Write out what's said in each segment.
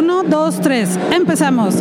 Uno, dos, tres. Empezamos.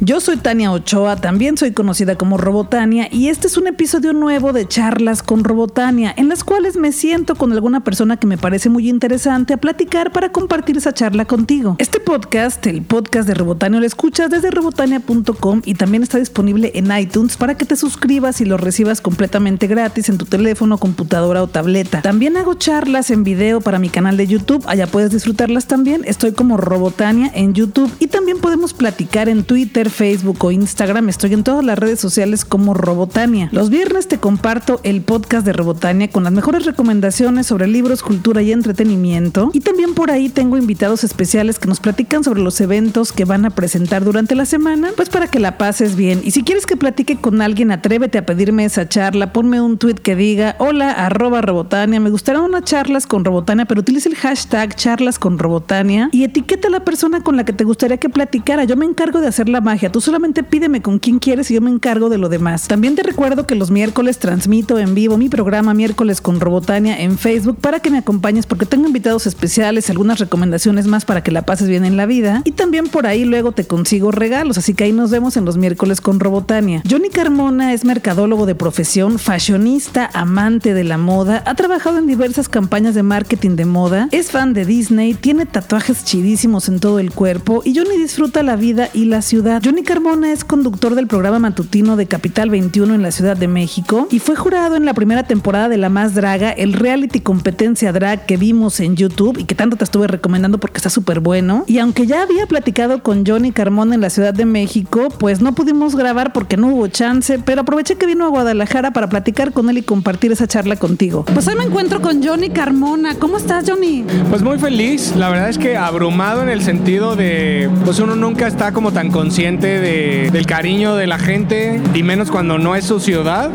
Yo soy Tania Ochoa, también soy conocida como Robotania y este es un episodio nuevo de charlas con Robotania, en las cuales me siento con alguna persona que me parece muy interesante a platicar para compartir esa charla contigo. Este podcast, el podcast de Robotania, lo escuchas desde robotania.com y también está disponible en iTunes para que te suscribas y lo recibas completamente gratis en tu teléfono, computadora o tableta. También hago charlas en video para mi canal de YouTube, allá puedes disfrutarlas también. Estoy como Robotania en YouTube y también podemos platicar en Twitter, Facebook o Instagram. Estoy en todas las redes sociales como Robotania. Los viernes te comparto el podcast de Robotania con las mejores recomendaciones sobre libros, cultura y entretenimiento. Y también por ahí tengo invitados especiales que nos platican sobre los eventos que van a presentar durante la semana, pues para que la pases bien. Y si quieres que platique con alguien, atrévete a pedirme esa charla. Ponme un tweet que diga hola arroba Robotania. Me gustarán unas charlas con Robotania, pero utilice el hashtag charlas con Robotania y etiqueta a la persona con la que te gustaría que platicara. Yo me encargo de hacer la Tú solamente pídeme con quién quieres y yo me encargo de lo demás. También te recuerdo que los miércoles transmito en vivo mi programa Miércoles con Robotania en Facebook para que me acompañes porque tengo invitados especiales, algunas recomendaciones más para que la pases bien en la vida. Y también por ahí luego te consigo regalos, así que ahí nos vemos en los miércoles con Robotania. Johnny Carmona es mercadólogo de profesión, fashionista, amante de la moda, ha trabajado en diversas campañas de marketing de moda, es fan de Disney, tiene tatuajes chidísimos en todo el cuerpo y Johnny disfruta la vida y la ciudad. Johnny Carmona es conductor del programa matutino de Capital 21 en la Ciudad de México y fue jurado en la primera temporada de La Más Draga, el reality competencia drag que vimos en YouTube y que tanto te estuve recomendando porque está súper bueno. Y aunque ya había platicado con Johnny Carmona en la Ciudad de México, pues no pudimos grabar porque no hubo chance, pero aproveché que vino a Guadalajara para platicar con él y compartir esa charla contigo. Pues hoy me encuentro con Johnny Carmona. ¿Cómo estás, Johnny? Pues muy feliz. La verdad es que abrumado en el sentido de, pues uno nunca está como tan consciente del cariño de la gente y menos cuando no es su ciudad.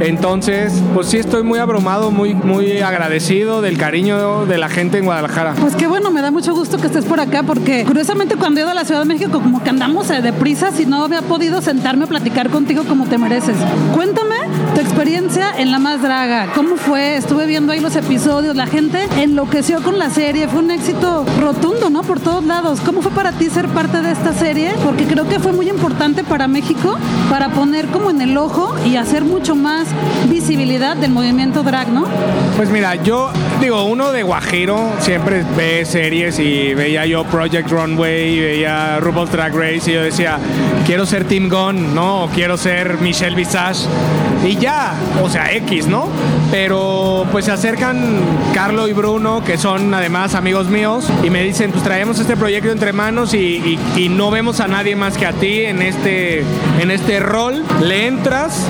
Entonces, pues sí estoy muy abrumado, muy, muy agradecido del cariño de la gente en Guadalajara. Pues qué bueno, me da mucho gusto que estés por acá porque curiosamente cuando he ido a la Ciudad de México como que andamos de deprisa y no había podido sentarme a platicar contigo como te mereces. Cuéntame tu experiencia en La Más Draga. ¿Cómo fue? Estuve viendo ahí los episodios, la gente enloqueció con la serie, fue un éxito rotundo, ¿no? Por todos lados. ¿Cómo fue para ti ser parte de esta serie? Porque creo que fue muy importante para México para poner como en el ojo y hacer mucho más visibilidad del movimiento drag, ¿no? Pues mira, yo digo, uno de Guajiro siempre ve series y veía yo Project Runway y veía RuPaul's Drag Race y yo decía, quiero ser Tim Gunn, ¿no? Quiero ser Michelle Visage y ya, o sea, X, ¿no? Pero pues se acercan Carlo y Bruno, que son además amigos míos, y me dicen, pues traemos este proyecto entre manos y no vemos a nadie más que a ti en este, en este rol, le entras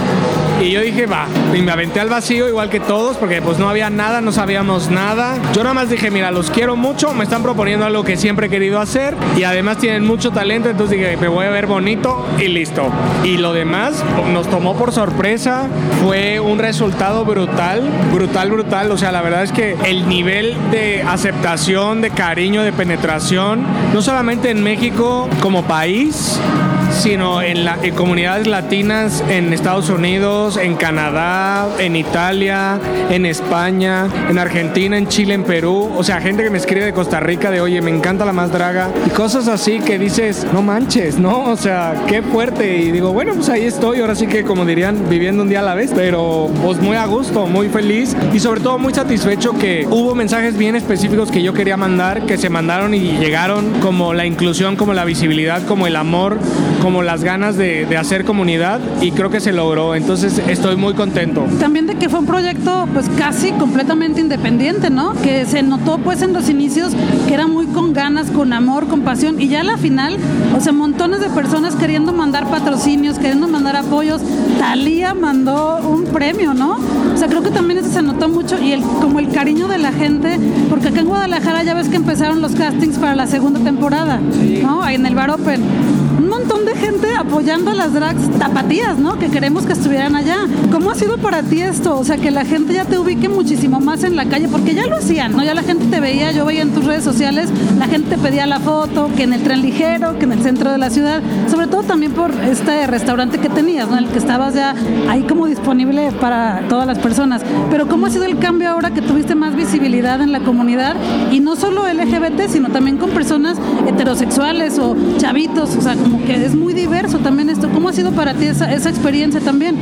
y yo dije, va, y me aventé al vacío igual que todos porque pues no había nada, no sabíamos nada. Yo nada más dije, mira, los quiero mucho, me están proponiendo algo que siempre he querido hacer y además tienen mucho talento, entonces dije, me voy a ver bonito y listo. Y lo demás nos tomó por sorpresa, fue un resultado brutal, brutal, brutal. O sea, la verdad es que el nivel de aceptación, de cariño, de penetración, no solamente en México como país, Thank you. Sino en, la, comunidades latinas en Estados Unidos, en Canadá, en Italia, en España, en Argentina, en Chile, en Perú. O sea, gente que me escribe de Costa Rica de, oye, me encanta la más draga. Y cosas así que dices, no manches, ¿no? O sea, qué fuerte. Y digo, bueno, pues ahí estoy. Ahora sí que, como dirían, viviendo un día a la vez. Pero pues muy a gusto, muy feliz. Y sobre todo muy satisfecho que hubo mensajes bien específicos que yo quería mandar, que se mandaron y llegaron como la inclusión, como la visibilidad, como el amor, las ganas de, hacer comunidad y creo que se logró. Entonces estoy muy contento. También de que fue un proyecto pues casi completamente independiente, ¿no? Que se notó pues en los inicios que era muy con ganas, con amor, con pasión y ya a la final, o sea, montones de personas queriendo mandar patrocinios, queriendo mandar apoyos. Talía mandó un premio, ¿no? O sea, creo que también eso se notó mucho y el, como el cariño de la gente, porque acá en Guadalajara ya ves que empezaron los castings para la segunda temporada, ¿no? Ahí en el Bar Open un montón de gente apoyando a las drags tapatías, ¿no? Que queremos que estuvieran allá. ¿Cómo ha sido para ti esto? O sea, que la gente ya te ubique muchísimo más en la calle, porque ya lo hacían, ¿no? Ya la gente te veía, yo veía en tus redes sociales, la gente gente pedía la foto, que en el tren ligero, que en el centro de la ciudad, sobre todo también por este restaurante que tenías, ¿no? El que estabas ya ahí como disponible para todas las personas. Pero ¿cómo ha sido el cambio ahora que tuviste más visibilidad en la comunidad y no solo LGBT, sino también con personas heterosexuales o chavitos? O sea, como que es muy diverso también esto. ¿Cómo ha sido para ti esa, esa experiencia también?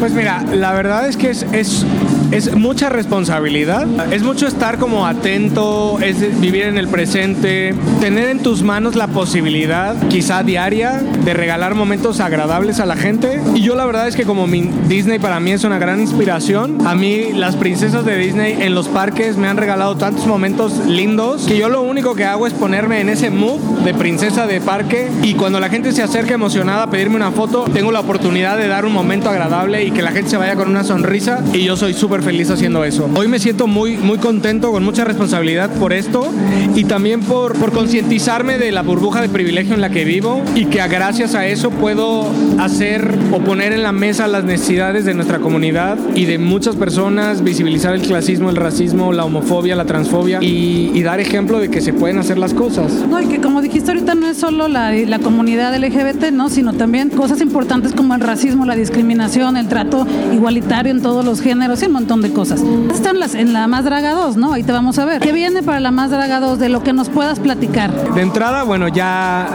Pues mira, la verdad es que es, es, es mucha responsabilidad, es mucho estar como atento, es vivir en el presente, tener en tus manos la posibilidad, quizá diaria, de regalar momentos agradables a la gente. Y yo la verdad es que como mi Disney para mí es una gran inspiración, a mí las princesas de Disney en los parques me han regalado tantos momentos lindos que yo lo único que hago es ponerme en ese mood de princesa de parque y cuando la gente se acerca emocionada a pedirme una foto, tengo la oportunidad de dar un momento agradable y que la gente se vaya con una sonrisa y yo soy súper feliz haciendo eso. Hoy me siento muy, muy contento, con mucha responsabilidad por esto y también por, por concientizarme de la burbuja de privilegio en la que vivo y que gracias a eso puedo hacer o poner en la mesa las necesidades de nuestra comunidad y de muchas personas, visibilizar el clasismo, el racismo, la homofobia, la transfobia y, y dar ejemplo de que se pueden hacer las cosas. No, y que como dijiste ahorita no es solo la, la comunidad LGBT, ¿no? sino también cosas importantes como el racismo, la discriminación, el trato igualitario en todos los géneros y un montón de cosas. Están las, en la Más Draga 2, ¿no? Ahí te vamos a ver. ¿Qué viene para la Más Draga 2 de lo que nos puedas platicar? De entrada, bueno, ya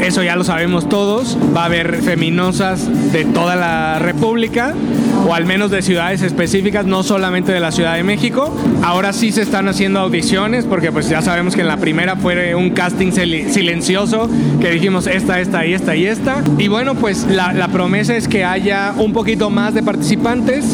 eso ya lo sabemos todos. Va a haber feminosas de toda la República o al menos de ciudades específicas, no solamente de la Ciudad de México. Ahora sí se están haciendo audiciones porque pues ya sabemos que en la primera fue un casting silencioso que dijimos esta, esta y esta y esta. Y bueno, pues la, la promesa es que haya un poquito más de participantes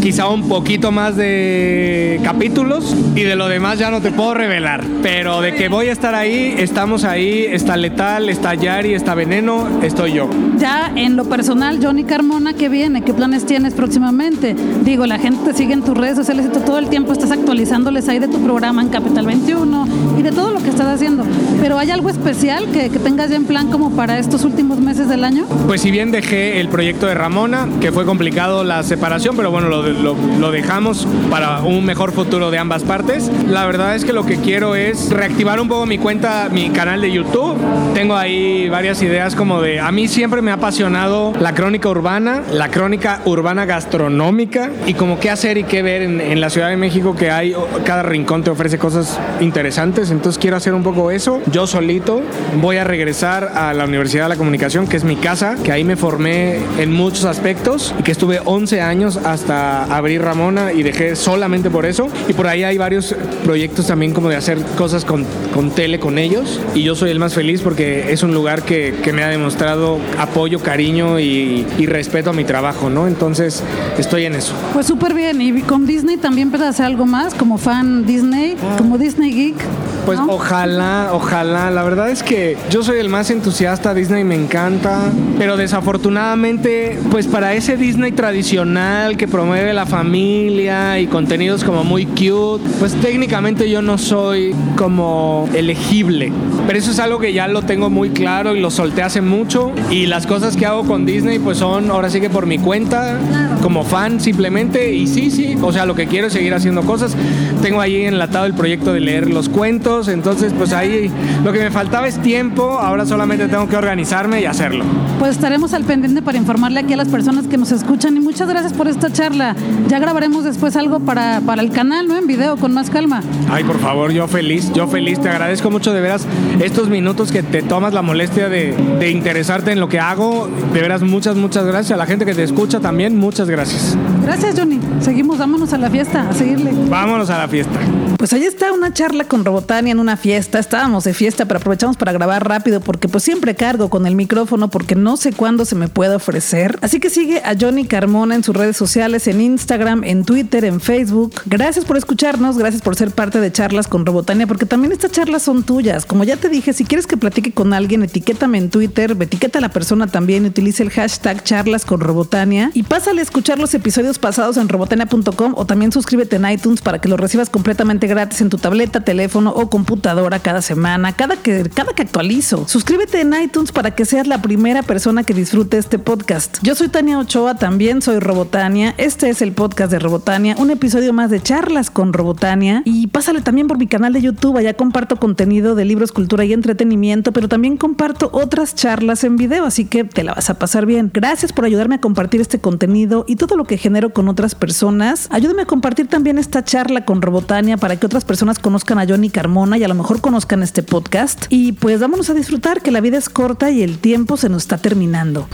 quizá un poquito más de capítulos y de lo demás ya no te puedo revelar. Pero de que voy a estar ahí, estamos ahí, está Letal, está Yari, está Veneno, estoy yo. Ya en lo personal, Johnny Carmona, ¿qué viene? ¿Qué planes tienes próximamente? Digo, la gente te sigue en tus redes sociales y tú todo el tiempo estás actualizándoles ahí de tu programa en Capital 21 y de todo lo que estás haciendo. Pero ¿hay algo especial que, que tengas ya en plan como para estos últimos meses del año? Pues si bien dejé el proyecto de Ramona, que fue complicado la separación, pero bueno, lo, lo, dejamos para un mejor futuro de ambas partes. La verdad es que lo que quiero es reactivar un poco mi cuenta, mi canal de YouTube. Tengo ahí varias ideas como de, a mí siempre me ha apasionado la crónica urbana, la crónica urbana gastronómica y como qué hacer y qué ver en, en la Ciudad de México que hay, cada rincón te ofrece cosas interesantes. Entonces quiero hacer un poco eso. Yo solito voy a regresar a la Universidad de la Comunicación, que es mi casa, que ahí me formé en muchos aspectos y que estuve 11 años hasta abrir Ramona y dejé solamente por eso. Y por ahí hay varios proyectos también como de hacer cosas con, con tele con ellos. Y yo soy el más feliz porque es un lugar que, que me ha demostrado apoyo, cariño y, y, respeto a mi trabajo, ¿no? Entonces estoy en eso. Pues súper bien. Y con Disney también puedes hacer algo más como fan Disney, como Disney Geek. Pues ¿no? ojalá, ojalá. La verdad es que yo soy el más entusiasta. Disney me encanta. Pero desafortunadamente, pues para ese Disney tradicional que promueve la familia y contenidos como muy cute, pues técnicamente yo no soy como elegible. Pero eso es algo que ya lo tengo muy claro y lo solté hace mucho. Y las cosas que hago con Disney, pues son ahora sí que por mi cuenta, como fan simplemente. Y sí, sí, o sea, lo que quiero es seguir haciendo cosas. Tengo ahí enlatado el proyecto de leer los cuentos. Entonces, pues ahí lo que me faltaba es tiempo. Ahora solamente tengo que organizarme y hacerlo. Pues estaremos al pendiente para informarle aquí a las personas que nos escuchan. Y muchas gracias por esta charla. Ya grabaremos después algo para, para el canal, ¿no? En video, con más calma. Ay, por favor, yo feliz, yo feliz. Te agradezco mucho de veras estos minutos que te tomas la molestia de, de interesarte en lo que hago. De veras, muchas, muchas gracias. A la gente que te escucha también, muchas gracias. Gracias, Johnny. Seguimos, vámonos a la fiesta, a seguirle. Vámonos a la fiesta. Pues ahí está una charla con Robotania en una fiesta. Estábamos de fiesta, pero aprovechamos para grabar rápido porque pues siempre cargo con el micrófono porque no sé cuándo se me puede ofrecer. Así que sigue a Johnny Carmona en sus redes sociales, en Instagram, en Twitter, en Facebook. Gracias por escucharnos, gracias por ser parte de charlas con Robotania, porque también estas charlas son tuyas. Como ya te dije, si quieres que platique con alguien, etiquétame en Twitter, etiqueta a la persona también, utilice el hashtag charlas con Robotania y pásale a escuchar los episodios pasados en robotania.com o también suscríbete en iTunes para que lo recibas completamente gratis en tu tableta, teléfono o computadora cada semana, cada que, cada que actualizo. Suscríbete en iTunes para que seas la primera persona que disfrute este podcast. Yo soy Tania Ochoa, también soy Robotania. Este es el podcast de Robotania, un episodio más de charlas con Robotania. Y pásale también por mi canal de YouTube, allá comparto contenido de libros, cultura y entretenimiento, pero también comparto otras charlas en video, así que te la vas a pasar bien. Gracias por ayudarme a compartir este contenido y todo lo que genero con otras personas. Ayúdame a compartir también esta charla con Robotania para que otras personas conozcan a Johnny Carmona y a lo mejor conozcan este podcast. Y pues vámonos a disfrutar que la vida es corta y el tiempo se nos está terminando.